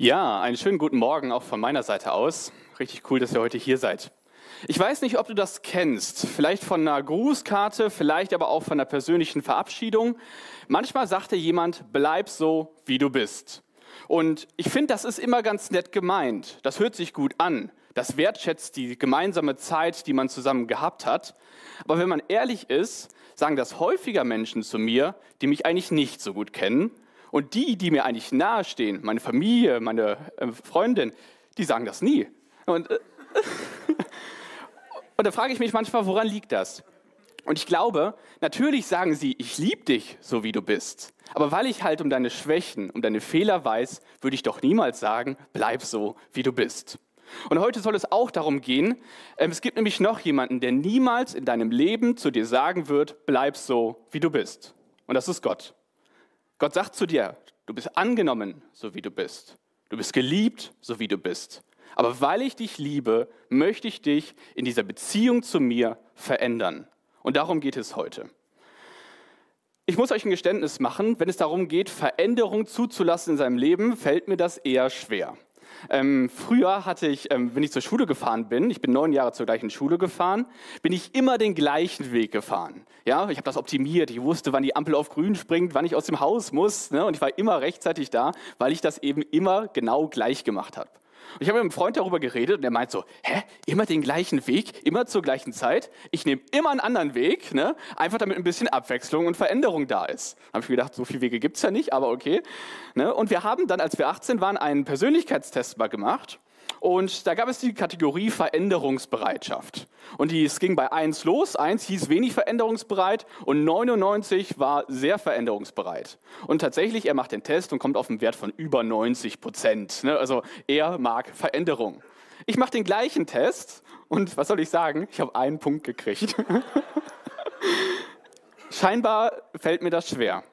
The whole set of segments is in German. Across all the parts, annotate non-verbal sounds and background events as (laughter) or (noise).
Ja, einen schönen guten Morgen auch von meiner Seite aus. Richtig cool, dass ihr heute hier seid. Ich weiß nicht, ob du das kennst. Vielleicht von einer Grußkarte, vielleicht aber auch von einer persönlichen Verabschiedung. Manchmal sagt dir jemand, bleib so, wie du bist. Und ich finde, das ist immer ganz nett gemeint. Das hört sich gut an. Das wertschätzt die gemeinsame Zeit, die man zusammen gehabt hat. Aber wenn man ehrlich ist, sagen das häufiger Menschen zu mir, die mich eigentlich nicht so gut kennen und die, die mir eigentlich nahestehen, meine Familie, meine äh, Freundin, die sagen das nie. Und, äh, (laughs) und da frage ich mich manchmal, woran liegt das? Und ich glaube, natürlich sagen sie, ich liebe dich, so wie du bist. Aber weil ich halt um deine Schwächen, um deine Fehler weiß, würde ich doch niemals sagen, bleib so, wie du bist. Und heute soll es auch darum gehen, ähm, es gibt nämlich noch jemanden, der niemals in deinem Leben zu dir sagen wird, bleib so, wie du bist. Und das ist Gott. Gott sagt zu dir, du bist angenommen, so wie du bist. Du bist geliebt, so wie du bist. Aber weil ich dich liebe, möchte ich dich in dieser Beziehung zu mir verändern. Und darum geht es heute. Ich muss euch ein Geständnis machen, wenn es darum geht, Veränderung zuzulassen in seinem Leben, fällt mir das eher schwer. Ähm, früher hatte ich, ähm, wenn ich zur Schule gefahren bin, ich bin neun Jahre zur gleichen Schule gefahren, bin ich immer den gleichen Weg gefahren. Ja, ich habe das optimiert. Ich wusste, wann die Ampel auf grün springt, wann ich aus dem Haus muss. Ne? Und ich war immer rechtzeitig da, weil ich das eben immer genau gleich gemacht habe. Und ich habe mit einem Freund darüber geredet und der meint so, hä, immer den gleichen Weg, immer zur gleichen Zeit. Ich nehme immer einen anderen Weg, ne? einfach damit ein bisschen Abwechslung und Veränderung da ist. Da habe ich mir gedacht, so viele Wege gibt es ja nicht, aber okay. Ne? Und wir haben dann, als wir 18 waren, einen Persönlichkeitstest mal gemacht. Und da gab es die Kategorie Veränderungsbereitschaft. Und es ging bei 1 los. 1 hieß wenig veränderungsbereit und 99 war sehr veränderungsbereit. Und tatsächlich, er macht den Test und kommt auf einen Wert von über 90 Prozent. Ne? Also er mag Veränderung. Ich mache den gleichen Test und was soll ich sagen? Ich habe einen Punkt gekriegt. (laughs) Scheinbar fällt mir das schwer.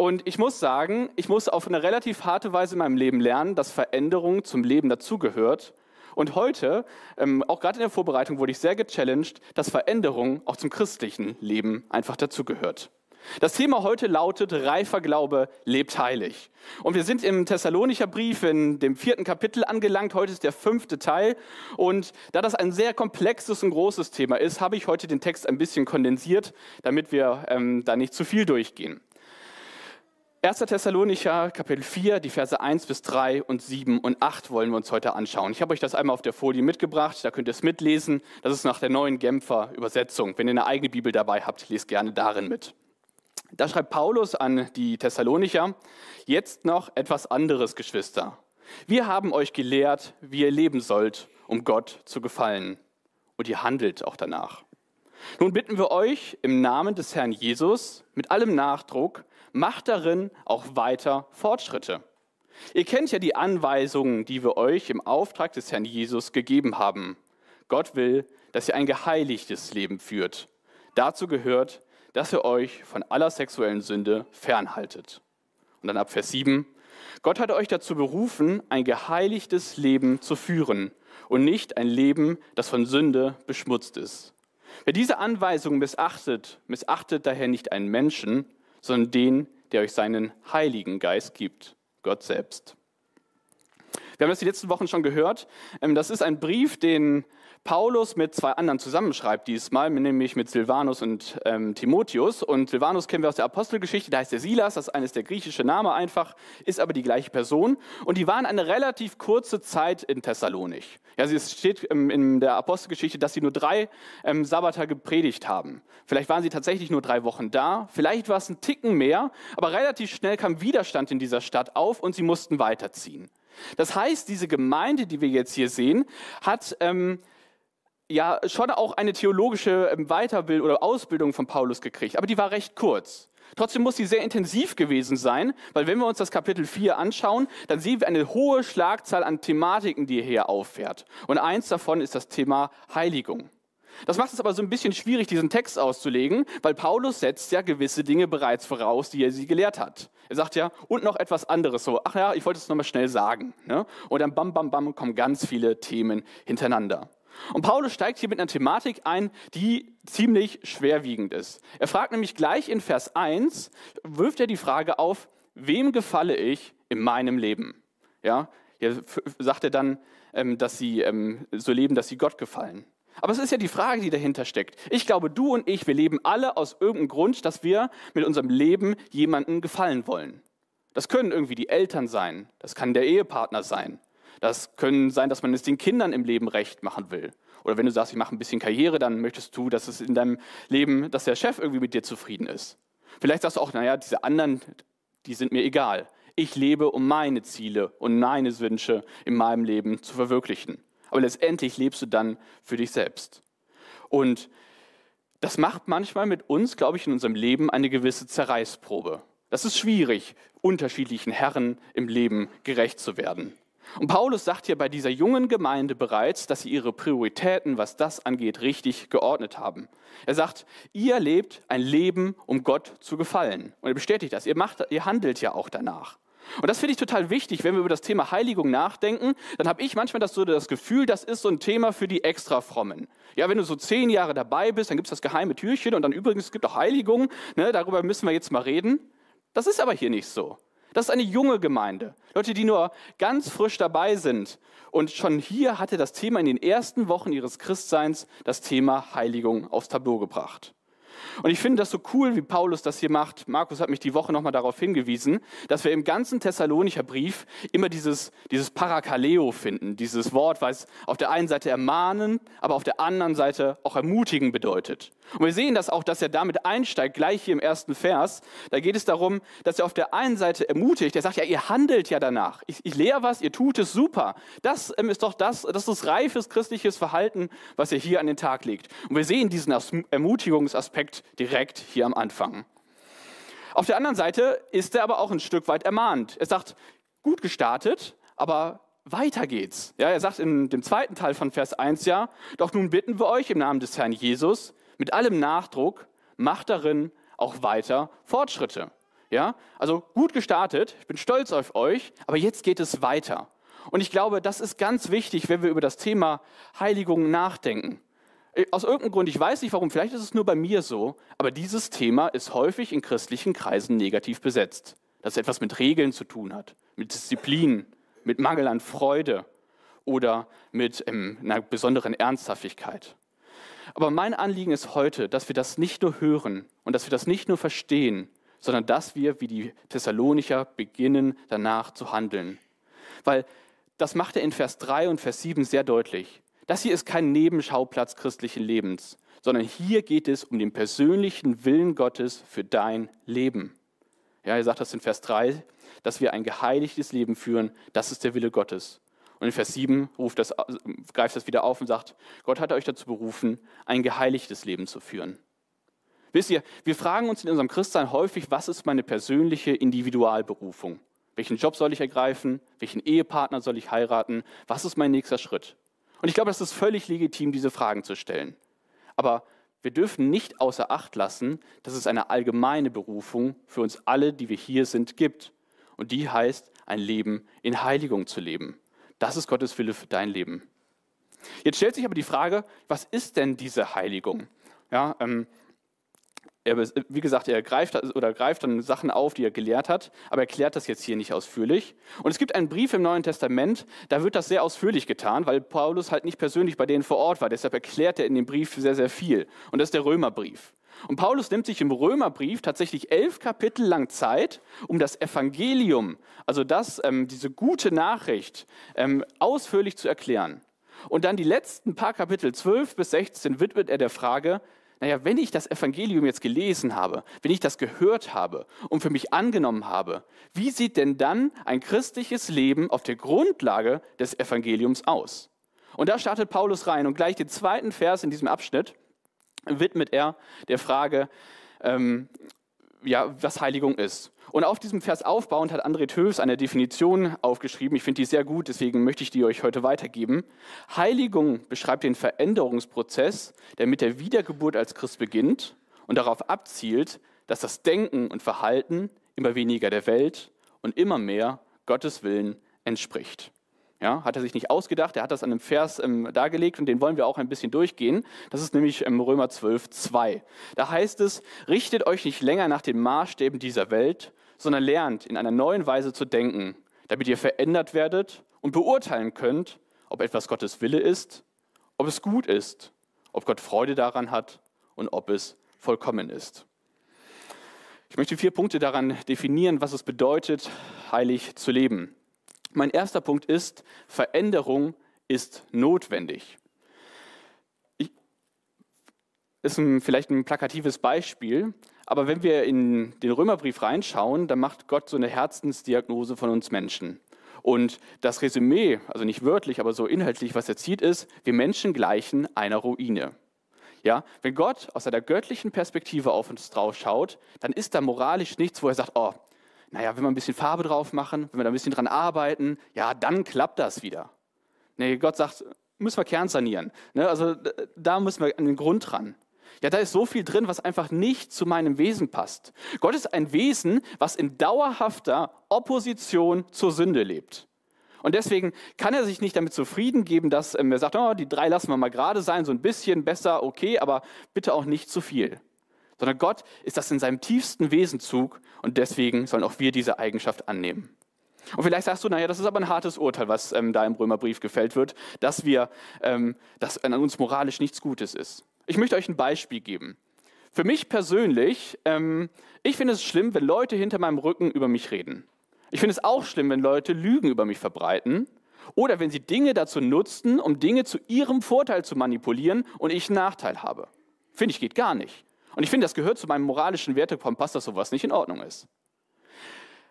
Und ich muss sagen, ich muss auf eine relativ harte Weise in meinem Leben lernen, dass Veränderung zum Leben dazugehört. Und heute, ähm, auch gerade in der Vorbereitung, wurde ich sehr gechallenged, dass Veränderung auch zum christlichen Leben einfach dazugehört. Das Thema heute lautet, reifer Glaube lebt heilig. Und wir sind im Thessalonicher Brief in dem vierten Kapitel angelangt. Heute ist der fünfte Teil. Und da das ein sehr komplexes und großes Thema ist, habe ich heute den Text ein bisschen kondensiert, damit wir ähm, da nicht zu viel durchgehen. 1. Thessalonicher, Kapitel 4, die Verse 1 bis 3 und 7 und 8 wollen wir uns heute anschauen. Ich habe euch das einmal auf der Folie mitgebracht, da könnt ihr es mitlesen. Das ist nach der neuen Genfer Übersetzung. Wenn ihr eine eigene Bibel dabei habt, lest gerne darin mit. Da schreibt Paulus an die Thessalonicher, jetzt noch etwas anderes, Geschwister. Wir haben euch gelehrt, wie ihr leben sollt, um Gott zu gefallen. Und ihr handelt auch danach. Nun bitten wir euch im Namen des Herrn Jesus mit allem Nachdruck, macht darin auch weiter Fortschritte. Ihr kennt ja die Anweisungen, die wir euch im Auftrag des Herrn Jesus gegeben haben. Gott will, dass ihr ein geheiligtes Leben führt. Dazu gehört, dass ihr euch von aller sexuellen Sünde fernhaltet. Und dann ab Vers 7. Gott hat euch dazu berufen, ein geheiligtes Leben zu führen und nicht ein Leben, das von Sünde beschmutzt ist. Wer diese Anweisung missachtet, missachtet daher nicht einen Menschen, sondern den, der euch seinen Heiligen Geist gibt, Gott selbst. Wir haben das die letzten Wochen schon gehört. Ähm, das ist ein Brief, den Paulus mit zwei anderen zusammenschreibt diesmal, nämlich mit Silvanus und ähm, Timotheus. Und Silvanus kennen wir aus der Apostelgeschichte, da heißt der Silas, das ist eines der griechische Name einfach, ist aber die gleiche Person. Und die waren eine relativ kurze Zeit in Thessalonik. Ja, es steht ähm, in der Apostelgeschichte, dass sie nur drei ähm, Sabbata gepredigt haben. Vielleicht waren sie tatsächlich nur drei Wochen da, vielleicht war es ein Ticken mehr, aber relativ schnell kam Widerstand in dieser Stadt auf und sie mussten weiterziehen. Das heißt, diese Gemeinde, die wir jetzt hier sehen, hat ähm, ja schon auch eine theologische ähm, Weiterbildung oder Ausbildung von Paulus gekriegt, aber die war recht kurz. Trotzdem muss sie sehr intensiv gewesen sein, weil wenn wir uns das Kapitel 4 anschauen, dann sehen wir eine hohe Schlagzahl an Thematiken, die er hier auffährt. Und eins davon ist das Thema Heiligung. Das macht es aber so ein bisschen schwierig, diesen Text auszulegen, weil Paulus setzt ja gewisse Dinge bereits voraus, die er sie gelehrt hat. Er sagt ja, und noch etwas anderes so, ach ja, ich wollte es nochmal schnell sagen. Ne? Und dann bam, bam, bam kommen ganz viele Themen hintereinander. Und Paulus steigt hier mit einer Thematik ein, die ziemlich schwerwiegend ist. Er fragt nämlich gleich in Vers 1, wirft er die Frage auf, wem gefalle ich in meinem Leben? Ja, Hier sagt er dann, ähm, dass sie ähm, so leben, dass sie Gott gefallen. Aber es ist ja die Frage, die dahinter steckt. Ich glaube, du und ich, wir leben alle aus irgendeinem Grund, dass wir mit unserem Leben jemandem gefallen wollen. Das können irgendwie die Eltern sein, das kann der Ehepartner sein, das können sein, dass man es den Kindern im Leben recht machen will. Oder wenn du sagst, ich mache ein bisschen Karriere, dann möchtest du, dass es in deinem Leben, dass der Chef irgendwie mit dir zufrieden ist. Vielleicht sagst du auch, naja, diese anderen, die sind mir egal. Ich lebe, um meine Ziele und meine Wünsche in meinem Leben zu verwirklichen. Aber letztendlich lebst du dann für dich selbst. Und das macht manchmal mit uns, glaube ich, in unserem Leben eine gewisse Zerreißprobe. Das ist schwierig, unterschiedlichen Herren im Leben gerecht zu werden. Und Paulus sagt hier bei dieser jungen Gemeinde bereits, dass sie ihre Prioritäten, was das angeht, richtig geordnet haben. Er sagt, ihr lebt ein Leben, um Gott zu gefallen. Und er bestätigt das. Ihr, macht, ihr handelt ja auch danach. Und das finde ich total wichtig, wenn wir über das Thema Heiligung nachdenken, dann habe ich manchmal das, so das Gefühl, das ist so ein Thema für die Extra-Frommen. Ja, wenn du so zehn Jahre dabei bist, dann gibt es das geheime Türchen und dann übrigens es gibt auch Heiligung, ne, darüber müssen wir jetzt mal reden. Das ist aber hier nicht so. Das ist eine junge Gemeinde. Leute, die nur ganz frisch dabei sind. Und schon hier hatte das Thema in den ersten Wochen ihres Christseins das Thema Heiligung aufs Tableau gebracht. Und ich finde das so cool, wie Paulus das hier macht. Markus hat mich die Woche nochmal darauf hingewiesen, dass wir im ganzen Thessalonicher Brief immer dieses, dieses Parakaleo finden. Dieses Wort, was auf der einen Seite ermahnen, aber auf der anderen Seite auch ermutigen bedeutet. Und wir sehen das auch, dass er damit einsteigt, gleich hier im ersten Vers. Da geht es darum, dass er auf der einen Seite ermutigt, er sagt ja, ihr handelt ja danach. Ich, ich lehre was, ihr tut es super. Das ähm, ist doch das, das ist reifes christliches Verhalten, was er hier an den Tag legt. Und wir sehen diesen Ermutigungsaspekt direkt hier am Anfang. Auf der anderen Seite ist er aber auch ein Stück weit ermahnt. Er sagt, gut gestartet, aber weiter geht's. Ja, er sagt in dem zweiten Teil von Vers 1 ja, doch nun bitten wir euch im Namen des Herrn Jesus mit allem Nachdruck, macht darin auch weiter Fortschritte. Ja, also gut gestartet, ich bin stolz auf euch, aber jetzt geht es weiter. Und ich glaube, das ist ganz wichtig, wenn wir über das Thema Heiligung nachdenken. Äh, aus irgendeinem Grund, ich weiß nicht warum, vielleicht ist es nur bei mir so, aber dieses Thema ist häufig in christlichen Kreisen negativ besetzt. Das etwas mit Regeln zu tun hat, mit Disziplin, mit Mangel an Freude oder mit ähm, einer besonderen Ernsthaftigkeit. Aber mein Anliegen ist heute, dass wir das nicht nur hören und dass wir das nicht nur verstehen, sondern dass wir wie die Thessalonicher beginnen, danach zu handeln. Weil das macht er in Vers 3 und Vers 7 sehr deutlich. Das hier ist kein Nebenschauplatz christlichen Lebens, sondern hier geht es um den persönlichen Willen Gottes für dein Leben. Ja, er sagt das in Vers 3, dass wir ein geheiligtes Leben führen, das ist der Wille Gottes. Und in Vers 7 ruft das, greift das wieder auf und sagt, Gott hat euch dazu berufen, ein geheiligtes Leben zu führen. Wisst ihr, wir fragen uns in unserem Christsein häufig, was ist meine persönliche Individualberufung? Welchen Job soll ich ergreifen? Welchen Ehepartner soll ich heiraten? Was ist mein nächster Schritt? Und ich glaube, es ist völlig legitim, diese Fragen zu stellen. Aber wir dürfen nicht außer Acht lassen, dass es eine allgemeine Berufung für uns alle, die wir hier sind, gibt. Und die heißt, ein Leben in Heiligung zu leben. Das ist Gottes Wille für dein Leben. Jetzt stellt sich aber die Frage, was ist denn diese Heiligung? Ja, ähm, er, wie gesagt, er greift oder greift dann Sachen auf, die er gelehrt hat, aber er klärt das jetzt hier nicht ausführlich. Und es gibt einen Brief im Neuen Testament, da wird das sehr ausführlich getan, weil Paulus halt nicht persönlich bei denen vor Ort war. Deshalb erklärt er in dem Brief sehr, sehr viel. Und das ist der Römerbrief. Und Paulus nimmt sich im Römerbrief tatsächlich elf Kapitel lang Zeit, um das Evangelium, also das, ähm, diese gute Nachricht, ähm, ausführlich zu erklären. Und dann die letzten paar Kapitel, 12 bis 16, widmet er der Frage, naja, wenn ich das Evangelium jetzt gelesen habe, wenn ich das gehört habe und für mich angenommen habe, wie sieht denn dann ein christliches Leben auf der Grundlage des Evangeliums aus? Und da startet Paulus rein und gleich den zweiten Vers in diesem Abschnitt widmet er der Frage, ähm, ja, was Heiligung ist. Und auf diesem Vers aufbauend hat André Töfs eine Definition aufgeschrieben. Ich finde die sehr gut, deswegen möchte ich die euch heute weitergeben. Heiligung beschreibt den Veränderungsprozess, der mit der Wiedergeburt als Christ beginnt und darauf abzielt, dass das Denken und Verhalten immer weniger der Welt und immer mehr Gottes Willen entspricht. Ja, hat er sich nicht ausgedacht, er hat das an einem Vers ähm, dargelegt und den wollen wir auch ein bisschen durchgehen. Das ist nämlich im Römer 12, 2. Da heißt es, richtet euch nicht länger nach den Maßstäben dieser Welt, sondern lernt in einer neuen Weise zu denken, damit ihr verändert werdet und beurteilen könnt, ob etwas Gottes Wille ist, ob es gut ist, ob Gott Freude daran hat und ob es vollkommen ist. Ich möchte vier Punkte daran definieren, was es bedeutet, heilig zu leben. Mein erster Punkt ist, Veränderung ist notwendig. Ich, ist ein, vielleicht ein plakatives Beispiel, aber wenn wir in den Römerbrief reinschauen, dann macht Gott so eine Herzensdiagnose von uns Menschen. Und das Resümee, also nicht wörtlich, aber so inhaltlich, was er zieht, ist, wir Menschen gleichen einer Ruine. Ja, wenn Gott aus einer göttlichen Perspektive auf uns drauf schaut, dann ist da moralisch nichts, wo er sagt, oh, naja, wenn wir ein bisschen Farbe drauf machen, wenn wir da ein bisschen dran arbeiten, ja, dann klappt das wieder. Nee, Gott sagt, müssen wir Kern sanieren. Ne, also da müssen wir an den Grund ran. Ja, da ist so viel drin, was einfach nicht zu meinem Wesen passt. Gott ist ein Wesen, was in dauerhafter Opposition zur Sünde lebt. Und deswegen kann er sich nicht damit zufrieden geben, dass ähm, er sagt, oh, die drei lassen wir mal gerade sein, so ein bisschen besser, okay, aber bitte auch nicht zu viel. Sondern Gott ist das in seinem tiefsten Wesenzug und deswegen sollen auch wir diese Eigenschaft annehmen. Und vielleicht sagst du, naja, das ist aber ein hartes Urteil, was ähm, da im Römerbrief gefällt wird, dass wir, ähm, dass an uns moralisch nichts Gutes ist. Ich möchte euch ein Beispiel geben. Für mich persönlich, ähm, ich finde es schlimm, wenn Leute hinter meinem Rücken über mich reden. Ich finde es auch schlimm, wenn Leute Lügen über mich verbreiten oder wenn sie Dinge dazu nutzen, um Dinge zu ihrem Vorteil zu manipulieren und ich einen Nachteil habe. Finde ich geht gar nicht. Und ich finde, das gehört zu meinem moralischen Wertekompass, dass sowas nicht in Ordnung ist.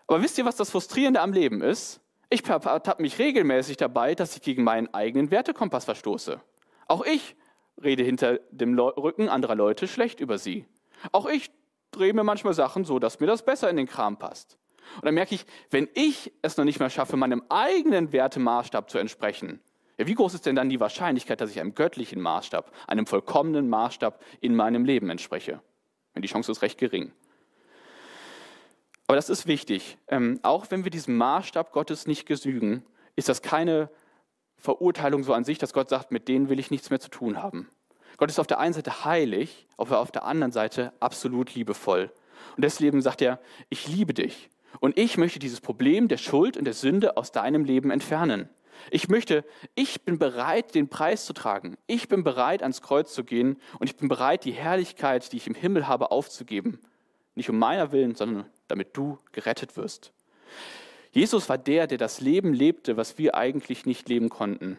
Aber wisst ihr, was das Frustrierende am Leben ist? Ich ertappe mich regelmäßig dabei, dass ich gegen meinen eigenen Wertekompass verstoße. Auch ich rede hinter dem Rücken anderer Leute schlecht über sie. Auch ich drehe mir manchmal Sachen so, dass mir das besser in den Kram passt. Und dann merke ich, wenn ich es noch nicht mehr schaffe, meinem eigenen Wertemaßstab zu entsprechen, ja, wie groß ist denn dann die Wahrscheinlichkeit, dass ich einem göttlichen Maßstab, einem vollkommenen Maßstab in meinem Leben entspreche? Die Chance ist recht gering. Aber das ist wichtig. Ähm, auch wenn wir diesem Maßstab Gottes nicht gesügen, ist das keine Verurteilung so an sich, dass Gott sagt, mit denen will ich nichts mehr zu tun haben. Gott ist auf der einen Seite heilig, aber auf der anderen Seite absolut liebevoll. Und deswegen sagt er, ich liebe dich. Und ich möchte dieses Problem der Schuld und der Sünde aus deinem Leben entfernen. Ich möchte, ich bin bereit, den Preis zu tragen. Ich bin bereit, ans Kreuz zu gehen und ich bin bereit, die Herrlichkeit, die ich im Himmel habe, aufzugeben. Nicht um meiner Willen, sondern damit du gerettet wirst. Jesus war der, der das Leben lebte, was wir eigentlich nicht leben konnten.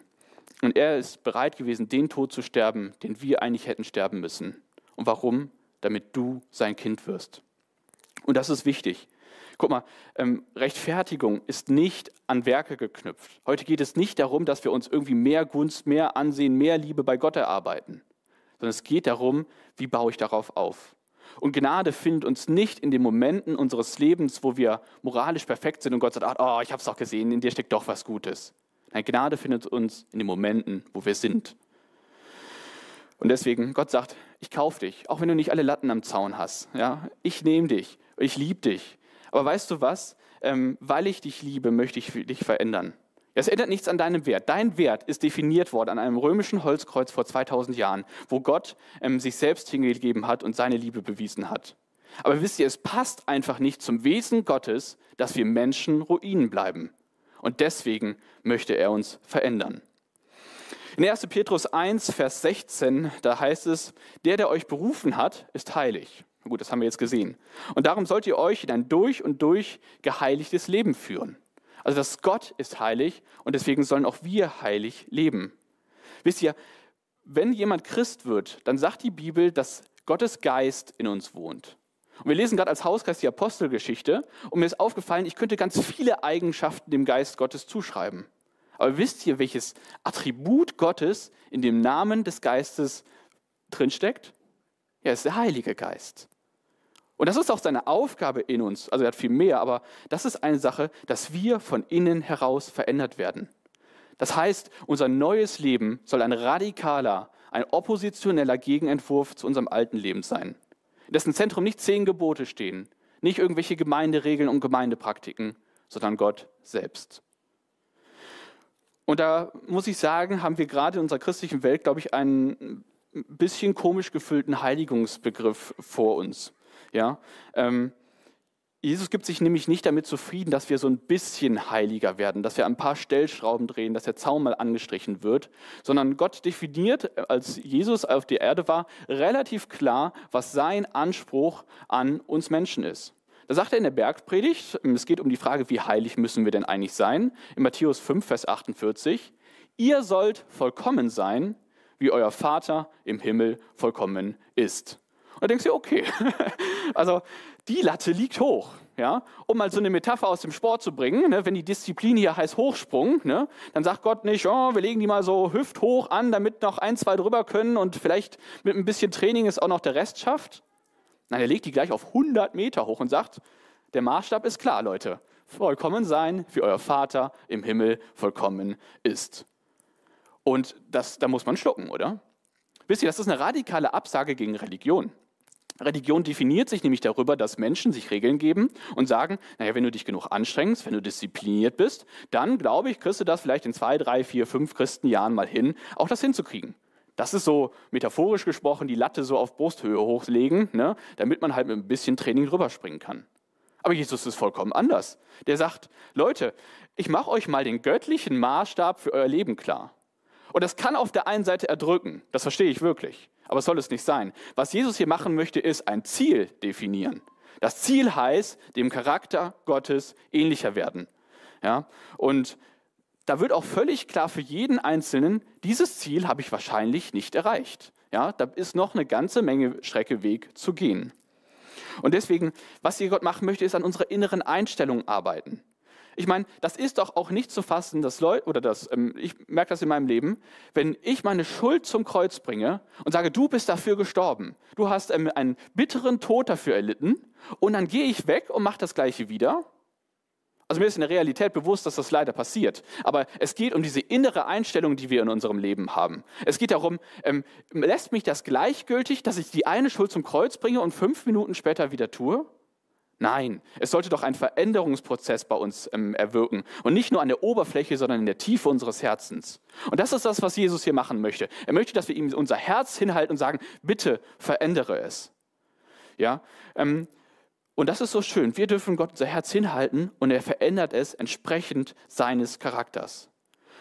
Und er ist bereit gewesen, den Tod zu sterben, den wir eigentlich hätten sterben müssen. Und warum? Damit du sein Kind wirst. Und das ist wichtig. Guck mal, ähm, Rechtfertigung ist nicht an Werke geknüpft. Heute geht es nicht darum, dass wir uns irgendwie mehr Gunst, mehr Ansehen, mehr Liebe bei Gott erarbeiten, sondern es geht darum, wie baue ich darauf auf. Und Gnade findet uns nicht in den Momenten unseres Lebens, wo wir moralisch perfekt sind und Gott sagt, oh, ich habe es doch gesehen, in dir steckt doch was Gutes. Nein, Gnade findet uns in den Momenten, wo wir sind. Und deswegen, Gott sagt, ich kaufe dich, auch wenn du nicht alle Latten am Zaun hast. Ja? Ich nehme dich, ich liebe dich. Aber weißt du was? Ähm, weil ich dich liebe, möchte ich dich verändern. Es ändert nichts an deinem Wert. Dein Wert ist definiert worden an einem römischen Holzkreuz vor 2000 Jahren, wo Gott ähm, sich selbst hingegeben hat und seine Liebe bewiesen hat. Aber wisst ihr, es passt einfach nicht zum Wesen Gottes, dass wir Menschen Ruinen bleiben. Und deswegen möchte er uns verändern. In 1. Petrus 1, Vers 16, da heißt es, der, der euch berufen hat, ist heilig. Gut, das haben wir jetzt gesehen. Und darum sollt ihr euch in ein durch und durch geheiligtes Leben führen. Also das Gott ist heilig und deswegen sollen auch wir heilig leben. Wisst ihr, wenn jemand Christ wird, dann sagt die Bibel, dass Gottes Geist in uns wohnt. Und wir lesen gerade als Hauskreis die Apostelgeschichte und mir ist aufgefallen, ich könnte ganz viele Eigenschaften dem Geist Gottes zuschreiben. Aber wisst ihr, welches Attribut Gottes in dem Namen des Geistes drinsteckt? Es ist der Heilige Geist. Und das ist auch seine Aufgabe in uns. Also er hat viel mehr, aber das ist eine Sache, dass wir von innen heraus verändert werden. Das heißt, unser neues Leben soll ein radikaler, ein oppositioneller Gegenentwurf zu unserem alten Leben sein. In dessen Zentrum nicht zehn Gebote stehen, nicht irgendwelche Gemeinderegeln und Gemeindepraktiken, sondern Gott selbst. Und da muss ich sagen, haben wir gerade in unserer christlichen Welt, glaube ich, einen bisschen komisch gefüllten Heiligungsbegriff vor uns. Ja? Ähm, Jesus gibt sich nämlich nicht damit zufrieden, dass wir so ein bisschen heiliger werden, dass wir ein paar Stellschrauben drehen, dass der Zaun mal angestrichen wird, sondern Gott definiert, als Jesus auf der Erde war, relativ klar, was sein Anspruch an uns Menschen ist. Da sagt er in der Bergpredigt, es geht um die Frage, wie heilig müssen wir denn eigentlich sein? In Matthäus 5, Vers 48, ihr sollt vollkommen sein, wie euer Vater im Himmel vollkommen ist. Und da denkst du, okay, (laughs) also die Latte liegt hoch. Ja? Um mal so eine Metapher aus dem Sport zu bringen, ne? wenn die Disziplin hier heißt Hochsprung, ne? dann sagt Gott nicht, oh, wir legen die mal so hüfthoch an, damit noch ein, zwei drüber können und vielleicht mit ein bisschen Training ist auch noch der Rest schafft. Nein, er legt die gleich auf 100 Meter hoch und sagt, der Maßstab ist klar, Leute. Vollkommen sein, wie euer Vater im Himmel vollkommen ist. Und das, da muss man schlucken, oder? Wisst ihr, das ist eine radikale Absage gegen Religion. Religion definiert sich nämlich darüber, dass Menschen sich Regeln geben und sagen, naja, wenn du dich genug anstrengst, wenn du diszipliniert bist, dann glaube ich, kriegst du das vielleicht in zwei, drei, vier, fünf Christenjahren mal hin, auch das hinzukriegen. Das ist so metaphorisch gesprochen, die Latte so auf Brusthöhe hochlegen, ne, damit man halt mit ein bisschen Training rüberspringen kann. Aber Jesus ist vollkommen anders. Der sagt, Leute, ich mache euch mal den göttlichen Maßstab für euer Leben klar. Und das kann auf der einen Seite erdrücken, das verstehe ich wirklich aber soll es nicht sein. Was Jesus hier machen möchte, ist ein Ziel definieren. Das Ziel heißt, dem Charakter Gottes ähnlicher werden. Ja? Und da wird auch völlig klar für jeden Einzelnen, dieses Ziel habe ich wahrscheinlich nicht erreicht. Ja? Da ist noch eine ganze Menge Strecke Weg zu gehen. Und deswegen, was hier Gott machen möchte, ist an unserer inneren Einstellung arbeiten. Ich meine, das ist doch auch nicht zu fassen, dass Leute, oder das, ähm, ich merke das in meinem Leben, wenn ich meine Schuld zum Kreuz bringe und sage, du bist dafür gestorben, du hast ähm, einen bitteren Tod dafür erlitten und dann gehe ich weg und mache das Gleiche wieder. Also mir ist in der Realität bewusst, dass das leider passiert. Aber es geht um diese innere Einstellung, die wir in unserem Leben haben. Es geht darum, ähm, lässt mich das gleichgültig, dass ich die eine Schuld zum Kreuz bringe und fünf Minuten später wieder tue? Nein, es sollte doch ein Veränderungsprozess bei uns ähm, erwirken. Und nicht nur an der Oberfläche, sondern in der Tiefe unseres Herzens. Und das ist das, was Jesus hier machen möchte. Er möchte, dass wir ihm unser Herz hinhalten und sagen, bitte verändere es. Ja, ähm, und das ist so schön. Wir dürfen Gott unser Herz hinhalten und er verändert es entsprechend seines Charakters.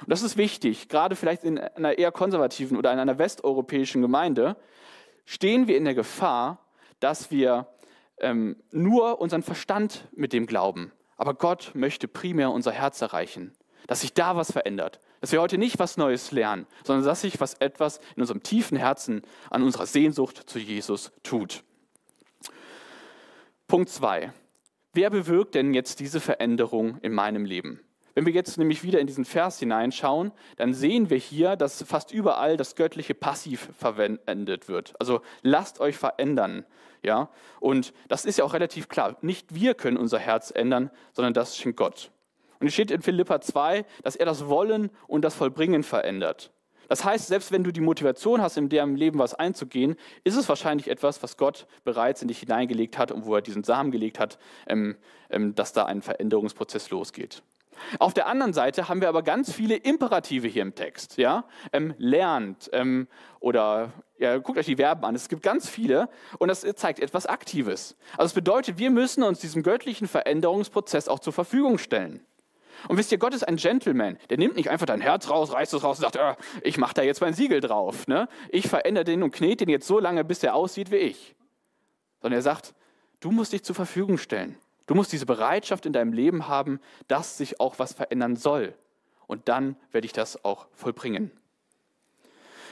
Und das ist wichtig, gerade vielleicht in einer eher konservativen oder in einer westeuropäischen Gemeinde stehen wir in der Gefahr, dass wir ähm, nur unseren Verstand mit dem glauben. Aber Gott möchte primär unser Herz erreichen, dass sich da was verändert. Dass wir heute nicht was Neues lernen, sondern dass sich was etwas in unserem tiefen Herzen an unserer Sehnsucht zu Jesus tut. Punkt 2. Wer bewirkt denn jetzt diese Veränderung in meinem Leben? Wenn wir jetzt nämlich wieder in diesen Vers hineinschauen, dann sehen wir hier, dass fast überall das göttliche Passiv verwendet wird. Also lasst euch verändern. Ja? Und das ist ja auch relativ klar. Nicht wir können unser Herz ändern, sondern das schenkt Gott. Und es steht in Philippa 2, dass er das Wollen und das Vollbringen verändert. Das heißt, selbst wenn du die Motivation hast, in deinem Leben was einzugehen, ist es wahrscheinlich etwas, was Gott bereits in dich hineingelegt hat und wo er diesen Samen gelegt hat, ähm, ähm, dass da ein Veränderungsprozess losgeht. Auf der anderen Seite haben wir aber ganz viele Imperative hier im Text. Ja? Ähm, lernt ähm, oder ja, guckt euch die Verben an. Es gibt ganz viele und das zeigt etwas Aktives. Also es bedeutet, wir müssen uns diesem göttlichen Veränderungsprozess auch zur Verfügung stellen. Und wisst ihr, Gott ist ein Gentleman. Der nimmt nicht einfach dein Herz raus, reißt es raus und sagt, äh, ich mache da jetzt mein Siegel drauf. Ne? Ich verändere den und knete den jetzt so lange, bis er aussieht wie ich. Sondern er sagt, du musst dich zur Verfügung stellen. Du musst diese Bereitschaft in deinem Leben haben, dass sich auch was verändern soll. Und dann werde ich das auch vollbringen.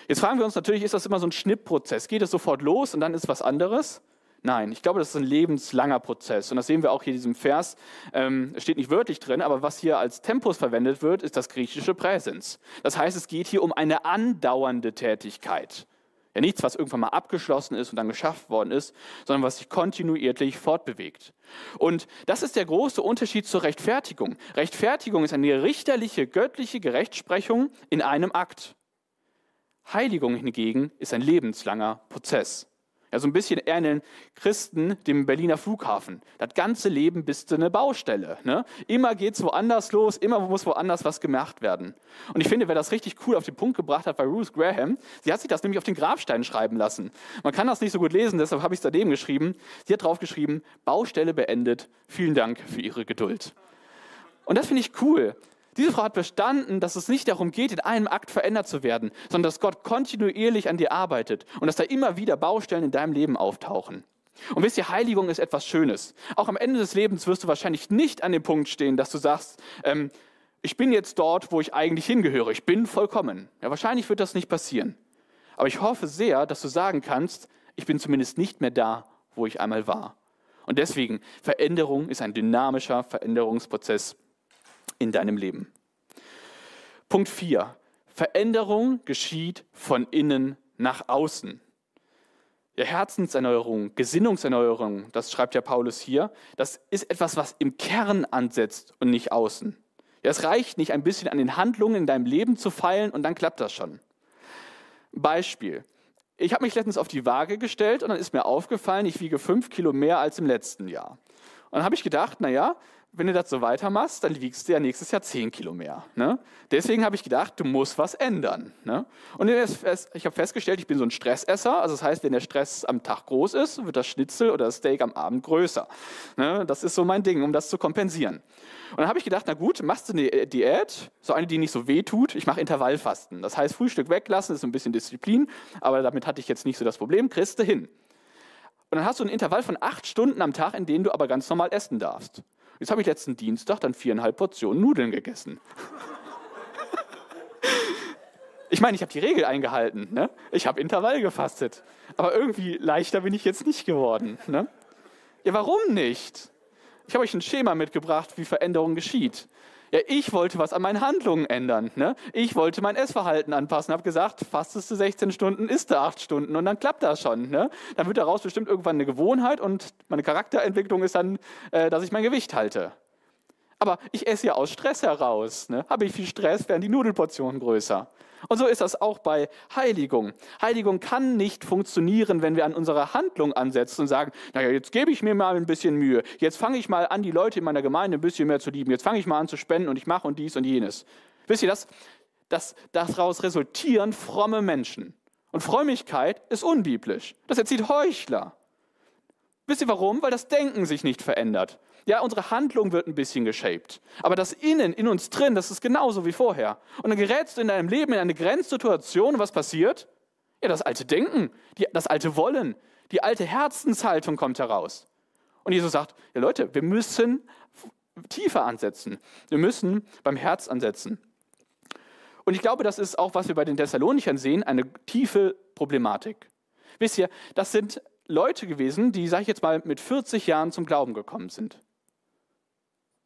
Jetzt fragen wir uns natürlich, ist das immer so ein Schnittprozess? Geht es sofort los und dann ist was anderes? Nein, ich glaube, das ist ein lebenslanger Prozess. Und das sehen wir auch hier in diesem Vers. Ähm, es steht nicht wörtlich drin, aber was hier als Tempus verwendet wird, ist das griechische Präsens. Das heißt, es geht hier um eine andauernde Tätigkeit. Ja, nichts, was irgendwann mal abgeschlossen ist und dann geschafft worden ist, sondern was sich kontinuierlich fortbewegt. Und das ist der große Unterschied zur Rechtfertigung. Rechtfertigung ist eine richterliche, göttliche Gerechtsprechung in einem Akt. Heiligung hingegen ist ein lebenslanger Prozess. Ja, so ein bisschen ähneln Christen dem Berliner Flughafen. Das ganze Leben bist du eine Baustelle. Ne? Immer es woanders los, immer muss woanders was gemacht werden. Und ich finde, wer das richtig cool auf den Punkt gebracht hat, war Ruth Graham. Sie hat sich das nämlich auf den Grabstein schreiben lassen. Man kann das nicht so gut lesen, deshalb habe ich es daneben geschrieben. Sie hat drauf geschrieben, Baustelle beendet, vielen Dank für Ihre Geduld. Und das finde ich cool. Diese Frau hat verstanden, dass es nicht darum geht, in einem Akt verändert zu werden, sondern dass Gott kontinuierlich an dir arbeitet und dass da immer wieder Baustellen in deinem Leben auftauchen. Und wisst ihr, Heiligung ist etwas Schönes. Auch am Ende des Lebens wirst du wahrscheinlich nicht an dem Punkt stehen, dass du sagst, ähm, ich bin jetzt dort, wo ich eigentlich hingehöre. Ich bin vollkommen. Ja, wahrscheinlich wird das nicht passieren. Aber ich hoffe sehr, dass du sagen kannst, ich bin zumindest nicht mehr da, wo ich einmal war. Und deswegen, Veränderung ist ein dynamischer Veränderungsprozess in deinem Leben. Punkt 4. Veränderung geschieht von innen nach außen. Ja, Herzenserneuerung, Gesinnungserneuerung, das schreibt ja Paulus hier, das ist etwas, was im Kern ansetzt und nicht außen. Ja, es reicht nicht, ein bisschen an den Handlungen in deinem Leben zu feilen und dann klappt das schon. Beispiel. Ich habe mich letztens auf die Waage gestellt und dann ist mir aufgefallen, ich wiege fünf Kilo mehr als im letzten Jahr. Und dann habe ich gedacht, naja, wenn du das so weitermachst, dann wiegst du ja nächstes Jahr 10 Kilo mehr. Ne? Deswegen habe ich gedacht, du musst was ändern. Ne? Und ich habe festgestellt, ich bin so ein Stressesser. Also das heißt, wenn der Stress am Tag groß ist, wird das Schnitzel oder das Steak am Abend größer. Ne? Das ist so mein Ding, um das zu kompensieren. Und dann habe ich gedacht, na gut, machst du eine Diät, so eine, die nicht so weh tut. Ich mache Intervallfasten. Das heißt, Frühstück weglassen ist ein bisschen Disziplin, aber damit hatte ich jetzt nicht so das Problem. Kriegst du hin. Und dann hast du einen Intervall von acht Stunden am Tag, in denen du aber ganz normal essen darfst. Jetzt habe ich letzten Dienstag dann viereinhalb Portionen Nudeln gegessen. (laughs) Ich meine, ich habe die Regel eingehalten. Ne? Ich habe Intervall gefastet. Aber irgendwie leichter bin ich jetzt nicht geworden. Ne? Ja, warum nicht? Ich habe euch ein Schema mitgebracht, wie Veränderung geschieht. Ja, ich wollte was an meinen Handlungen ändern. Ne? Ich wollte mein Essverhalten anpassen, habe gesagt, fastest du 16 Stunden, isst du 8 Stunden und dann klappt das schon. Ne? Dann wird daraus bestimmt irgendwann eine Gewohnheit und meine Charakterentwicklung ist dann, äh, dass ich mein Gewicht halte. Aber ich esse ja aus Stress heraus. Ne? Habe ich viel Stress, werden die Nudelportionen größer. Und so ist das auch bei Heiligung. Heiligung kann nicht funktionieren, wenn wir an unserer Handlung ansetzen und sagen, naja, jetzt gebe ich mir mal ein bisschen Mühe. Jetzt fange ich mal an, die Leute in meiner Gemeinde ein bisschen mehr zu lieben. Jetzt fange ich mal an zu spenden und ich mache und dies und jenes. Wisst ihr das? das daraus resultieren fromme Menschen. Und Frömmigkeit ist unbiblisch. Das erzieht Heuchler. Wisst ihr warum? Weil das Denken sich nicht verändert. Ja, unsere Handlung wird ein bisschen geshaped. Aber das Innen, in uns drin, das ist genauso wie vorher. Und dann gerätst du in deinem Leben in eine Grenzsituation. Was passiert? Ja, das alte Denken, die, das alte Wollen, die alte Herzenshaltung kommt heraus. Und Jesus sagt, ja Leute, wir müssen tiefer ansetzen. Wir müssen beim Herz ansetzen. Und ich glaube, das ist auch, was wir bei den Thessalonichern sehen, eine tiefe Problematik. Wisst ihr, das sind Leute gewesen, die, sage ich jetzt mal, mit 40 Jahren zum Glauben gekommen sind.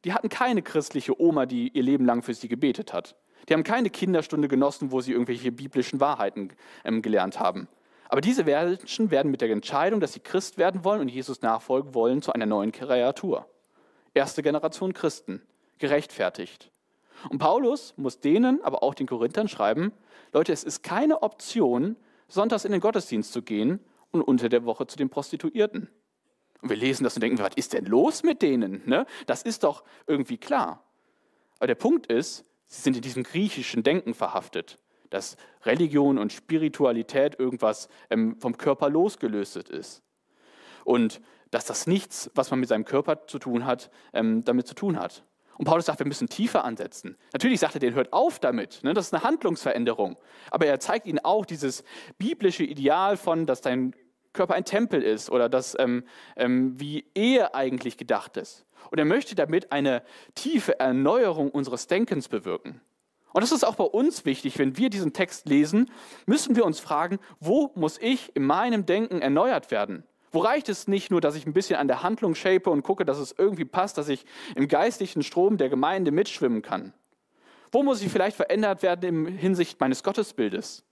Die hatten keine christliche Oma, die ihr Leben lang für sie gebetet hat. Die haben keine Kinderstunde genossen, wo sie irgendwelche biblischen Wahrheiten ähm, gelernt haben. Aber diese Menschen werden mit der Entscheidung, dass sie Christ werden wollen und Jesus nachfolgen wollen, zu einer neuen Kreatur. Erste Generation Christen, gerechtfertigt. Und Paulus muss denen, aber auch den Korinthern schreiben, Leute, es ist keine Option, sonntags in den Gottesdienst zu gehen und unter der Woche zu den Prostituierten. Und wir lesen das und denken, was ist denn los mit denen? Ne? Das ist doch irgendwie klar. Aber der Punkt ist, sie sind in diesem griechischen Denken verhaftet, dass Religion und Spiritualität irgendwas ähm, vom Körper losgelöst ist. Und dass das nichts, was man mit seinem Körper zu tun hat, ähm, damit zu tun hat. Und Paulus sagt, wir müssen tiefer ansetzen. Natürlich sagt er, den hört auf damit. Ne? Das ist eine Handlungsveränderung. Aber er zeigt ihnen auch dieses biblische Ideal von, dass dein Körper ein Tempel ist oder dass, ähm, ähm, wie Ehe eigentlich gedacht ist. Und er möchte damit eine tiefe Erneuerung unseres Denkens bewirken. Und das ist auch bei uns wichtig, wenn wir diesen Text lesen, müssen wir uns fragen, wo muss ich in meinem Denken erneuert werden? Wo reicht es nicht nur, dass ich ein bisschen an der Handlung shape und gucke, dass es irgendwie passt, dass ich im geistlichen Strom der Gemeinde mitschwimmen kann? Wo muss ich vielleicht verändert werden im Hinsicht meines Gottesbildes?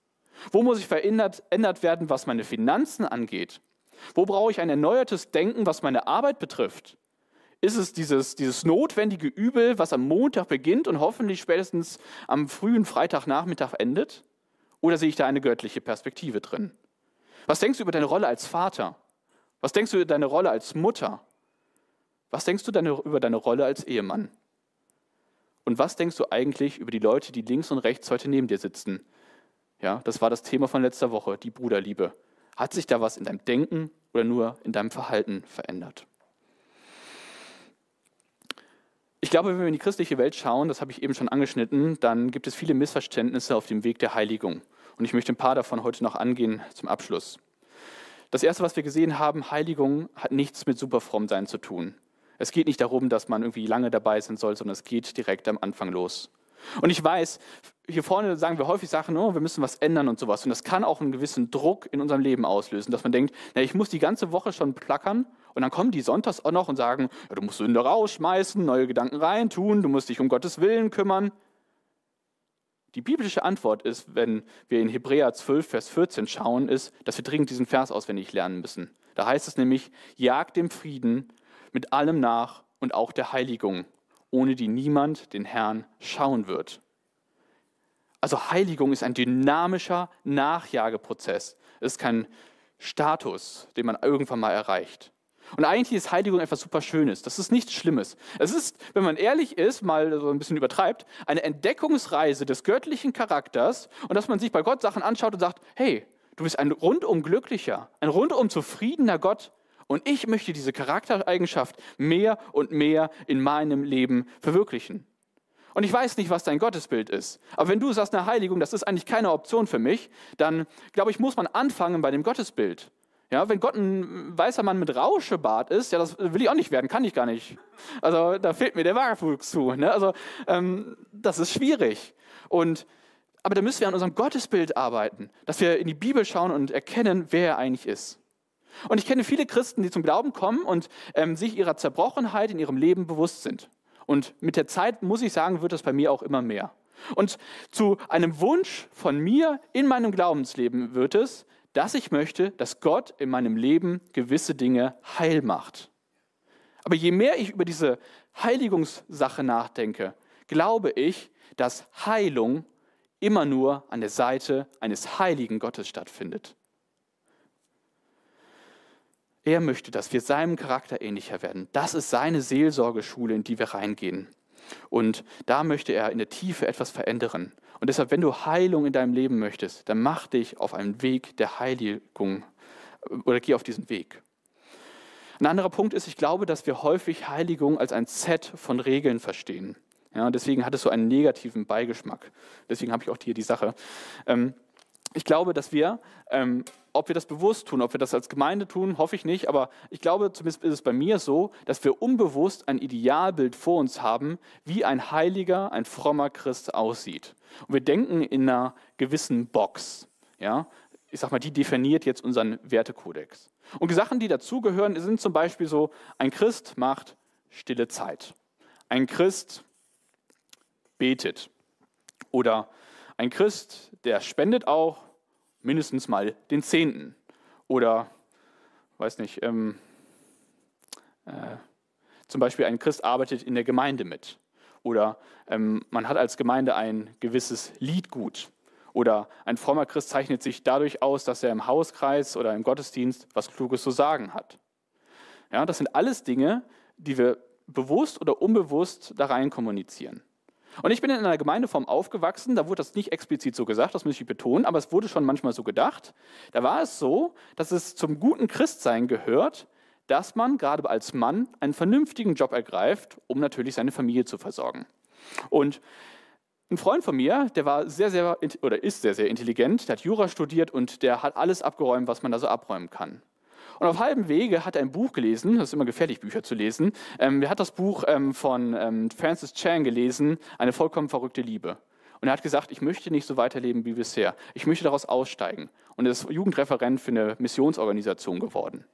Wo muss ich verändert werden, was meine Finanzen angeht? Wo brauche ich ein erneuertes Denken, was meine Arbeit betrifft? Ist es dieses, dieses notwendige Übel, was am Montag beginnt und hoffentlich spätestens am frühen Freitagnachmittag endet? Oder sehe ich da eine göttliche Perspektive drin? Was denkst du über deine Rolle als Vater? Was denkst du über deine Rolle als Mutter? Was denkst du deine, über deine Rolle als Ehemann? Und was denkst du eigentlich über die Leute, die links und rechts heute neben dir sitzen? Ja, das war das Thema von letzter Woche, die Bruderliebe. Hat sich da was in deinem Denken oder nur in deinem Verhalten verändert? Ich glaube, wenn wir in die christliche Welt schauen, das habe ich eben schon angeschnitten, dann gibt es viele Missverständnisse auf dem Weg der Heiligung. Und ich möchte ein paar davon heute noch angehen zum Abschluss. Das erste, was wir gesehen haben, Heiligung hat nichts mit Superfrommsein zu tun. Es geht nicht darum, dass man irgendwie lange dabei sein soll, sondern es geht direkt am Anfang los. Und ich weiß, hier vorne sagen wir häufig Sachen, oh, wir müssen was ändern und sowas. Und das kann auch einen gewissen Druck in unserem Leben auslösen, dass man denkt, na, ich muss die ganze Woche schon plackern und dann kommen die sonntags auch noch und sagen, ja, du musst Sünde rausschmeißen, neue Gedanken reintun, du musst dich um Gottes Willen kümmern. Die biblische Antwort ist, wenn wir in Hebräer 12, Vers 14 schauen, ist, dass wir dringend diesen Vers auswendig lernen müssen. Da heißt es nämlich, jagt dem Frieden mit allem nach und auch der Heiligung, ohne die niemand den Herrn schauen wird. Also Heiligung ist ein dynamischer Nachjageprozess. Es ist kein Status, den man irgendwann mal erreicht. Und eigentlich ist Heiligung etwas super Schönes. Das ist nichts Schlimmes. Es ist, wenn man ehrlich ist, mal so ein bisschen übertreibt, eine Entdeckungsreise des göttlichen Charakters und dass man sich bei Gott Sachen anschaut und sagt, hey, du bist ein rundum glücklicher, ein rundum zufriedener Gott. Und ich möchte diese Charaktereigenschaft mehr und mehr in meinem Leben verwirklichen. Und ich weiß nicht, was dein Gottesbild ist. Aber wenn du sagst, eine Heiligung, das ist eigentlich keine Option für mich, dann glaube ich, muss man anfangen bei dem Gottesbild. Ja, wenn Gott ein weißer Mann mit Rauschebart ist, ja, das will ich auch nicht werden, kann ich gar nicht. Also da fehlt mir der Wagenfuchs zu. Ne? Also ähm, das ist schwierig. Und, aber da müssen wir an unserem Gottesbild arbeiten, dass wir in die Bibel schauen und erkennen, wer er eigentlich ist. Und ich kenne viele Christen, die zum Glauben kommen und ähm, sich ihrer Zerbrochenheit in ihrem Leben bewusst sind. Und mit der Zeit, muss ich sagen, wird das bei mir auch immer mehr. Und zu einem Wunsch von mir in meinem Glaubensleben wird es, dass ich möchte, dass Gott in meinem Leben gewisse Dinge heil macht. Aber je mehr ich über diese Heiligungssache nachdenke, glaube ich, dass Heilung immer nur an der Seite eines heiligen Gottes stattfindet. Er möchte, dass wir seinem Charakter ähnlicher werden. Das ist seine Seelsorgeschule, in die wir reingehen. Und da möchte er in der Tiefe etwas verändern. Und deshalb, wenn du Heilung in deinem Leben möchtest, dann mach dich auf einen Weg der Heiligung oder geh auf diesen Weg. Ein anderer Punkt ist, ich glaube, dass wir häufig Heiligung als ein Set von Regeln verstehen. Ja, deswegen hat es so einen negativen Beigeschmack. Deswegen habe ich auch hier die Sache. Ähm, ich glaube, dass wir, ähm, ob wir das bewusst tun, ob wir das als Gemeinde tun, hoffe ich nicht, aber ich glaube, zumindest ist es bei mir so, dass wir unbewusst ein Idealbild vor uns haben, wie ein heiliger, ein frommer Christ aussieht. Und wir denken in einer gewissen Box. Ja? Ich sag mal, die definiert jetzt unseren Wertekodex. Und die Sachen, die dazugehören, sind zum Beispiel so, ein Christ macht stille Zeit. Ein Christ betet. Oder ein Christ, der spendet auch mindestens mal den Zehnten. Oder, weiß nicht, ähm, äh, zum Beispiel ein Christ arbeitet in der Gemeinde mit. Oder ähm, man hat als Gemeinde ein gewisses Liedgut. Oder ein frommer Christ zeichnet sich dadurch aus, dass er im Hauskreis oder im Gottesdienst was Kluges zu sagen hat. Ja, das sind alles Dinge, die wir bewusst oder unbewusst da rein kommunizieren. Und ich bin in einer Gemeindeform aufgewachsen, da wurde das nicht explizit so gesagt, das muss ich betonen, aber es wurde schon manchmal so gedacht. Da war es so, dass es zum guten Christsein gehört, dass man gerade als Mann einen vernünftigen Job ergreift, um natürlich seine Familie zu versorgen. Und ein Freund von mir, der war sehr, sehr oder ist sehr, sehr intelligent, der hat Jura studiert und der hat alles abgeräumt, was man da so abräumen kann. Und auf halbem Wege hat er ein Buch gelesen, das ist immer gefährlich, Bücher zu lesen. Ähm, er hat das Buch ähm, von ähm, Francis Chan gelesen, Eine vollkommen verrückte Liebe. Und er hat gesagt, ich möchte nicht so weiterleben wie bisher. Ich möchte daraus aussteigen. Und er ist Jugendreferent für eine Missionsorganisation geworden.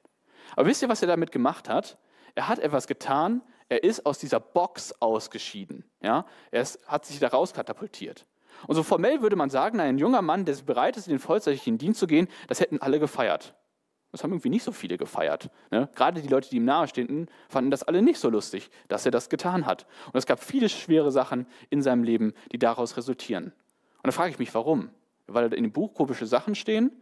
Aber wisst ihr, was er damit gemacht hat? Er hat etwas getan, er ist aus dieser Box ausgeschieden. Ja? Er ist, hat sich da rauskatapultiert. Und so formell würde man sagen, ein junger Mann, der bereit ist, in den vollzeitlichen Dienst zu gehen, das hätten alle gefeiert. Das haben irgendwie nicht so viele gefeiert. Ne? Gerade die Leute, die ihm nahestehenden, fanden das alle nicht so lustig, dass er das getan hat. Und es gab viele schwere Sachen in seinem Leben, die daraus resultieren. Und da frage ich mich, warum? Weil in dem Buch komische Sachen stehen?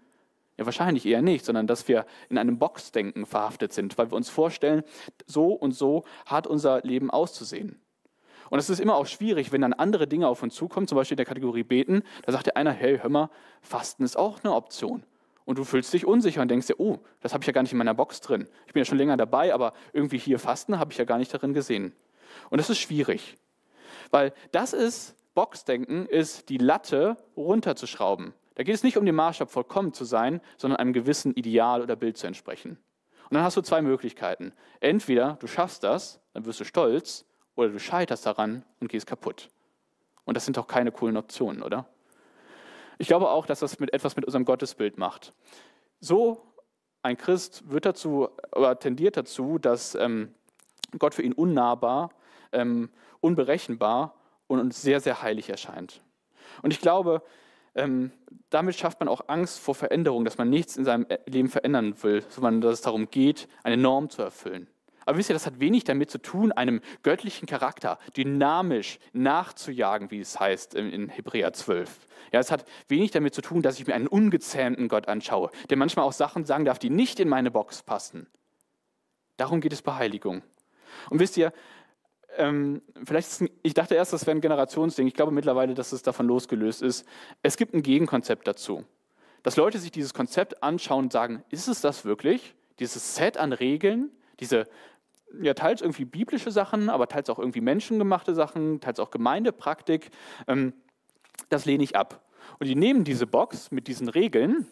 Ja, wahrscheinlich eher nicht, sondern dass wir in einem Boxdenken verhaftet sind, weil wir uns vorstellen, so und so hat unser Leben auszusehen. Und es ist immer auch schwierig, wenn dann andere Dinge auf uns zukommen, zum Beispiel in der Kategorie Beten, da sagt der einer, hey, hör mal, Fasten ist auch eine Option. Und du fühlst dich unsicher und denkst dir, oh, das habe ich ja gar nicht in meiner Box drin. Ich bin ja schon länger dabei, aber irgendwie hier Fasten habe ich ja gar nicht darin gesehen. Und das ist schwierig, weil das ist, Boxdenken ist, die Latte runterzuschrauben. Da geht es nicht um den Maßstab, vollkommen zu sein, sondern einem gewissen Ideal oder Bild zu entsprechen. Und dann hast du zwei Möglichkeiten. Entweder du schaffst das, dann wirst du stolz, oder du scheiterst daran und gehst kaputt. Und das sind doch keine coolen Optionen, oder? Ich glaube auch, dass das mit etwas mit unserem Gottesbild macht. So ein Christ wird dazu oder tendiert dazu, dass ähm, Gott für ihn unnahbar, ähm, unberechenbar und sehr, sehr heilig erscheint. Und ich glaube, ähm, damit schafft man auch Angst vor Veränderung, dass man nichts in seinem Leben verändern will, sondern dass es darum geht, eine Norm zu erfüllen. Aber wisst ihr, das hat wenig damit zu tun, einem göttlichen Charakter dynamisch nachzujagen, wie es heißt in Hebräer 12. Ja, es hat wenig damit zu tun, dass ich mir einen ungezähmten Gott anschaue, der manchmal auch Sachen sagen darf, die nicht in meine Box passen. Darum geht es bei Heiligung. Und wisst ihr, ähm, vielleicht ist, ich dachte erst, das wäre ein Generationsding. Ich glaube mittlerweile, dass es davon losgelöst ist. Es gibt ein Gegenkonzept dazu. Dass Leute sich dieses Konzept anschauen und sagen, ist es das wirklich? Dieses Set an Regeln, diese ja, teils irgendwie biblische Sachen, aber teils auch irgendwie menschengemachte Sachen, teils auch Gemeindepraktik, ähm, das lehne ich ab. Und die nehmen diese Box mit diesen Regeln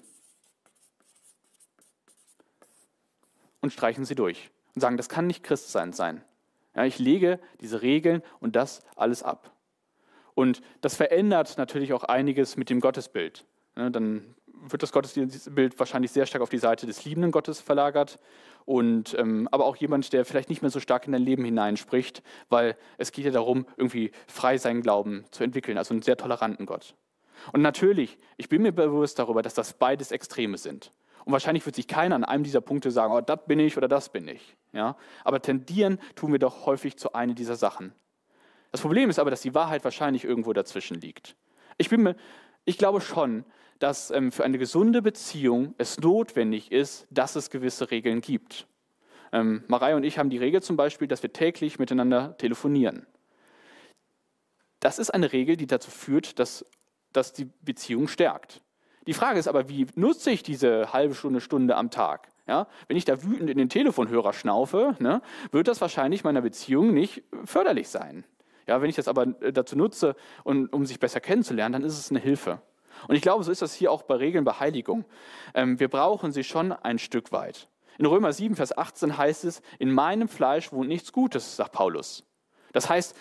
und streichen sie durch und sagen, das kann nicht Christsein sein. Ja, ich lege diese Regeln und das alles ab. Und das verändert natürlich auch einiges mit dem Gottesbild. Ja, dann wird das Gottesbild wahrscheinlich sehr stark auf die Seite des liebenden Gottes verlagert und ähm, aber auch jemand, der vielleicht nicht mehr so stark in dein Leben hineinspricht, weil es geht ja darum, irgendwie frei seinen Glauben zu entwickeln, also einen sehr toleranten Gott. Und natürlich, ich bin mir bewusst darüber, dass das beides Extreme sind. Und wahrscheinlich wird sich keiner an einem dieser Punkte sagen, oh, das bin ich oder das bin ich. Ja? Aber tendieren tun wir doch häufig zu einer dieser Sachen. Das Problem ist aber, dass die Wahrheit wahrscheinlich irgendwo dazwischen liegt. Ich, bin mir, ich glaube schon, dass ähm, für eine gesunde Beziehung es notwendig ist, dass es gewisse Regeln gibt. Ähm, Marei und ich haben die Regel zum Beispiel, dass wir täglich miteinander telefonieren. Das ist eine Regel, die dazu führt, dass, dass die Beziehung stärkt. Die Frage ist aber, wie nutze ich diese halbe Stunde, Stunde am Tag? Ja, wenn ich da wütend in den Telefonhörer schnaufe, ne, wird das wahrscheinlich meiner Beziehung nicht förderlich sein. Ja, wenn ich das aber äh, dazu nutze, um, um sich besser kennenzulernen, dann ist es eine Hilfe. Und ich glaube, so ist das hier auch bei Regeln bei Heiligung. Ähm, wir brauchen sie schon ein Stück weit. In Römer 7, Vers 18 heißt es, in meinem Fleisch wohnt nichts Gutes, sagt Paulus. Das heißt,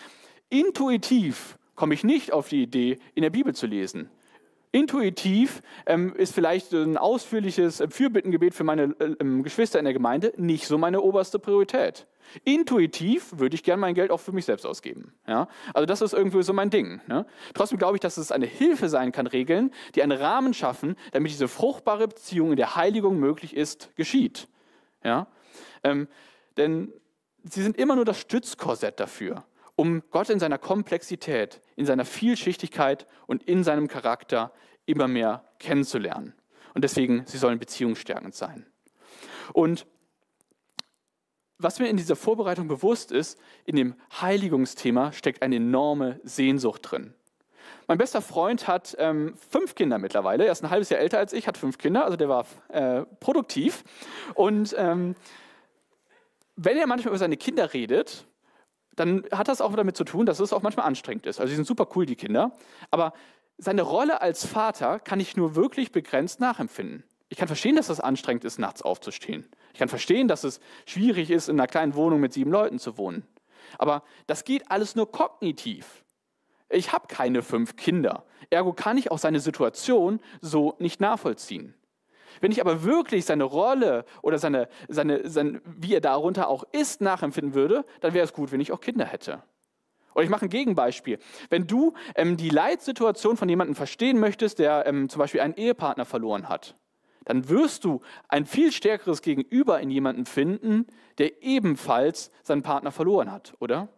intuitiv komme ich nicht auf die Idee, in der Bibel zu lesen. Intuitiv ähm, ist vielleicht ein ausführliches Fürbittengebet für meine äh, ähm, Geschwister in der Gemeinde nicht so meine oberste Priorität. Intuitiv würde ich gerne mein Geld auch für mich selbst ausgeben. Ja? Also das ist irgendwie so mein Ding. Ne? Trotzdem glaube ich, dass es eine Hilfe sein kann, Regeln, die einen Rahmen schaffen, damit diese fruchtbare Beziehung in der Heiligung möglich ist, geschieht. Ja? Ähm, denn sie sind immer nur das Stützkorsett dafür um Gott in seiner Komplexität, in seiner Vielschichtigkeit und in seinem Charakter immer mehr kennenzulernen. Und deswegen, sie sollen beziehungsstärkend sein. Und was mir in dieser Vorbereitung bewusst ist, in dem Heiligungsthema steckt eine enorme Sehnsucht drin. Mein bester Freund hat ähm, fünf Kinder mittlerweile. Er ist ein halbes Jahr älter als ich, hat fünf Kinder, also der war äh, produktiv. Und ähm, wenn er manchmal über seine Kinder redet, dann hat das auch damit zu tun, dass es auch manchmal anstrengend ist. Also sie sind super cool, die Kinder. Aber seine Rolle als Vater kann ich nur wirklich begrenzt nachempfinden. Ich kann verstehen, dass es anstrengend ist, nachts aufzustehen. Ich kann verstehen, dass es schwierig ist, in einer kleinen Wohnung mit sieben Leuten zu wohnen. Aber das geht alles nur kognitiv. Ich habe keine fünf Kinder. Ergo kann ich auch seine Situation so nicht nachvollziehen. Wenn ich aber wirklich seine Rolle oder seine, seine, sein, wie er darunter auch ist, nachempfinden würde, dann wäre es gut, wenn ich auch Kinder hätte. Oder ich mache ein Gegenbeispiel. Wenn du ähm, die Leitsituation von jemandem verstehen möchtest, der ähm, zum Beispiel einen Ehepartner verloren hat, dann wirst du ein viel stärkeres Gegenüber in jemanden finden, der ebenfalls seinen Partner verloren hat, oder?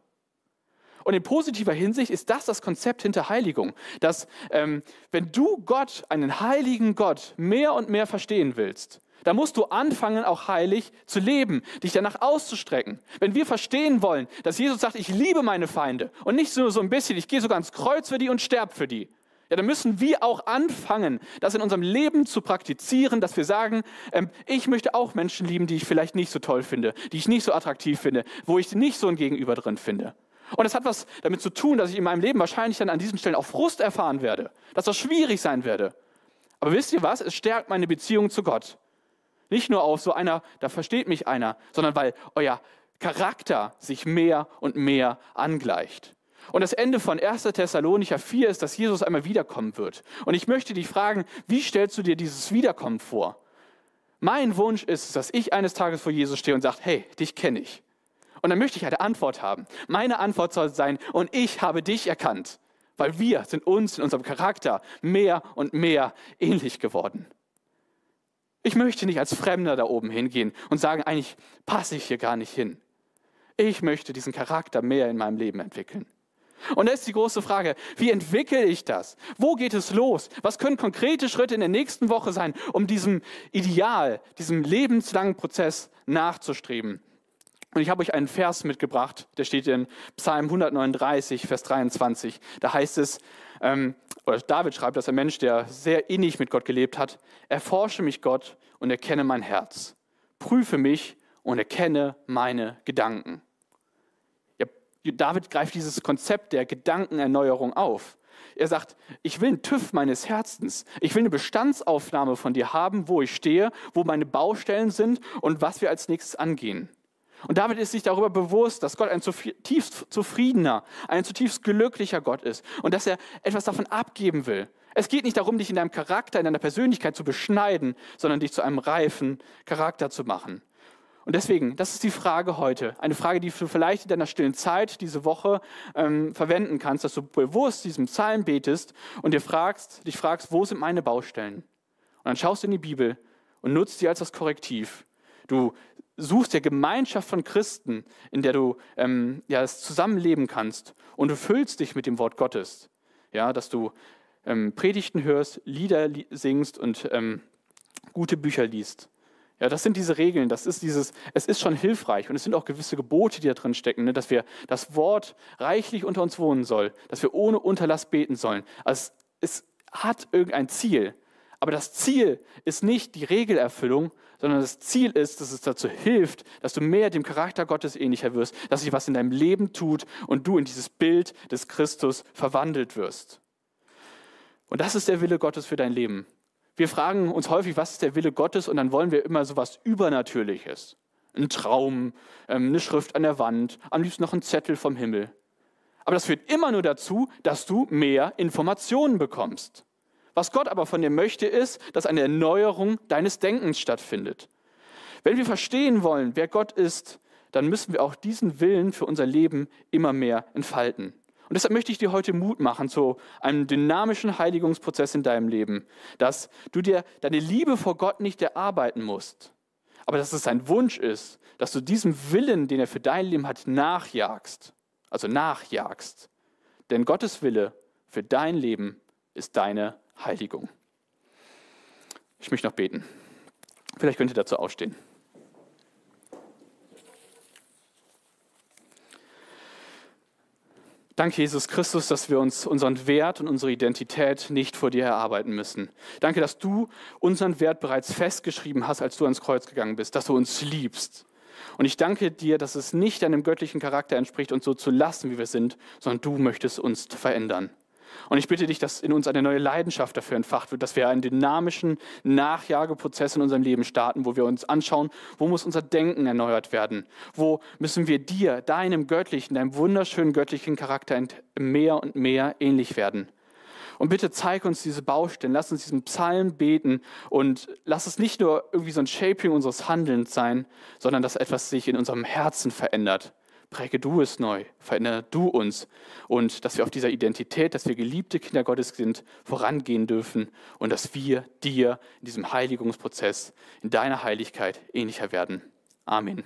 Und in positiver Hinsicht ist das das Konzept hinter Heiligung, dass ähm, wenn du Gott, einen heiligen Gott, mehr und mehr verstehen willst, da musst du anfangen, auch heilig zu leben, dich danach auszustrecken. Wenn wir verstehen wollen, dass Jesus sagt, ich liebe meine Feinde und nicht nur so ein bisschen, ich gehe sogar ans Kreuz für die und sterbe für die, ja, dann müssen wir auch anfangen, das in unserem Leben zu praktizieren, dass wir sagen, ähm, ich möchte auch Menschen lieben, die ich vielleicht nicht so toll finde, die ich nicht so attraktiv finde, wo ich nicht so ein Gegenüber drin finde. Und es hat was damit zu tun, dass ich in meinem Leben wahrscheinlich dann an diesen Stellen auch Frust erfahren werde, dass das schwierig sein werde. Aber wisst ihr was? Es stärkt meine Beziehung zu Gott. Nicht nur auf so einer, da versteht mich einer, sondern weil euer Charakter sich mehr und mehr angleicht. Und das Ende von 1. Thessalonicher 4 ist, dass Jesus einmal wiederkommen wird. Und ich möchte dich fragen, wie stellst du dir dieses Wiederkommen vor? Mein Wunsch ist, dass ich eines Tages vor Jesus stehe und sage, hey, dich kenne ich. Und dann möchte ich eine Antwort haben. Meine Antwort soll sein, und ich habe dich erkannt, weil wir sind uns in unserem Charakter mehr und mehr ähnlich geworden. Ich möchte nicht als Fremder da oben hingehen und sagen, eigentlich passe ich hier gar nicht hin. Ich möchte diesen Charakter mehr in meinem Leben entwickeln. Und da ist die große Frage, wie entwickle ich das? Wo geht es los? Was können konkrete Schritte in der nächsten Woche sein, um diesem Ideal, diesem lebenslangen Prozess nachzustreben? Und ich habe euch einen Vers mitgebracht, der steht in Psalm 139, Vers 23. Da heißt es, ähm, oder David schreibt, dass ein Mensch, der sehr innig mit Gott gelebt hat, erforsche mich Gott und erkenne mein Herz. Prüfe mich und erkenne meine Gedanken. Ja, David greift dieses Konzept der Gedankenerneuerung auf. Er sagt, ich will einen TÜV meines Herzens. Ich will eine Bestandsaufnahme von dir haben, wo ich stehe, wo meine Baustellen sind und was wir als nächstes angehen. Und David ist sich darüber bewusst, dass Gott ein zutiefst zufriedener, ein zutiefst glücklicher Gott ist und dass er etwas davon abgeben will. Es geht nicht darum, dich in deinem Charakter, in deiner Persönlichkeit zu beschneiden, sondern dich zu einem reifen Charakter zu machen. Und deswegen, das ist die Frage heute. Eine Frage, die du vielleicht in deiner stillen Zeit diese Woche ähm, verwenden kannst, dass du bewusst diesem Psalm betest und dir fragst, dich fragst, wo sind meine Baustellen? Und dann schaust du in die Bibel und nutzt sie als das Korrektiv. Du suchst dir Gemeinschaft von Christen, in der du ähm, ja, zusammenleben kannst und du füllst dich mit dem Wort Gottes. Ja, dass du ähm, Predigten hörst, Lieder li singst und ähm, gute Bücher liest. Ja, das sind diese Regeln, das ist dieses, es ist schon hilfreich und es sind auch gewisse Gebote, die da drin stecken, ne, dass wir das Wort reichlich unter uns wohnen soll, dass wir ohne Unterlass beten sollen. Also es, es hat irgendein Ziel, aber das Ziel ist nicht die Regelerfüllung, sondern das Ziel ist, dass es dazu hilft, dass du mehr dem Charakter Gottes ähnlicher wirst, dass sich was in deinem Leben tut und du in dieses Bild des Christus verwandelt wirst. Und das ist der Wille Gottes für dein Leben. Wir fragen uns häufig, was ist der Wille Gottes? Und dann wollen wir immer so was Übernatürliches. Ein Traum, ähm, eine Schrift an der Wand, am liebsten noch ein Zettel vom Himmel. Aber das führt immer nur dazu, dass du mehr Informationen bekommst. Was Gott aber von dir möchte, ist, dass eine Erneuerung deines Denkens stattfindet. Wenn wir verstehen wollen, wer Gott ist, dann müssen wir auch diesen Willen für unser Leben immer mehr entfalten. Und deshalb möchte ich dir heute Mut machen zu einem dynamischen Heiligungsprozess in deinem Leben, dass du dir deine Liebe vor Gott nicht erarbeiten musst, aber dass es sein Wunsch ist, dass du diesem Willen, den er für dein Leben hat, nachjagst. Also nachjagst. Denn Gottes Wille für dein Leben ist deine Heiligung. Ich möchte noch beten. Vielleicht könnt ihr dazu ausstehen. Danke, Jesus Christus, dass wir uns unseren Wert und unsere Identität nicht vor dir erarbeiten müssen. Danke, dass du unseren Wert bereits festgeschrieben hast, als du ans Kreuz gegangen bist, dass du uns liebst. Und ich danke dir, dass es nicht deinem göttlichen Charakter entspricht, uns so zu lassen, wie wir sind, sondern du möchtest uns verändern. Und ich bitte dich, dass in uns eine neue Leidenschaft dafür entfacht wird, dass wir einen dynamischen Nachjageprozess in unserem Leben starten, wo wir uns anschauen, wo muss unser Denken erneuert werden? Wo müssen wir dir, deinem göttlichen, deinem wunderschönen göttlichen Charakter mehr und mehr ähnlich werden? Und bitte zeig uns diese Baustellen, lass uns diesen Psalm beten und lass es nicht nur irgendwie so ein Shaping unseres Handelns sein, sondern dass etwas sich in unserem Herzen verändert präge du es neu, verändere du uns und dass wir auf dieser Identität, dass wir geliebte Kinder Gottes sind, vorangehen dürfen und dass wir dir in diesem Heiligungsprozess, in deiner Heiligkeit ähnlicher werden. Amen.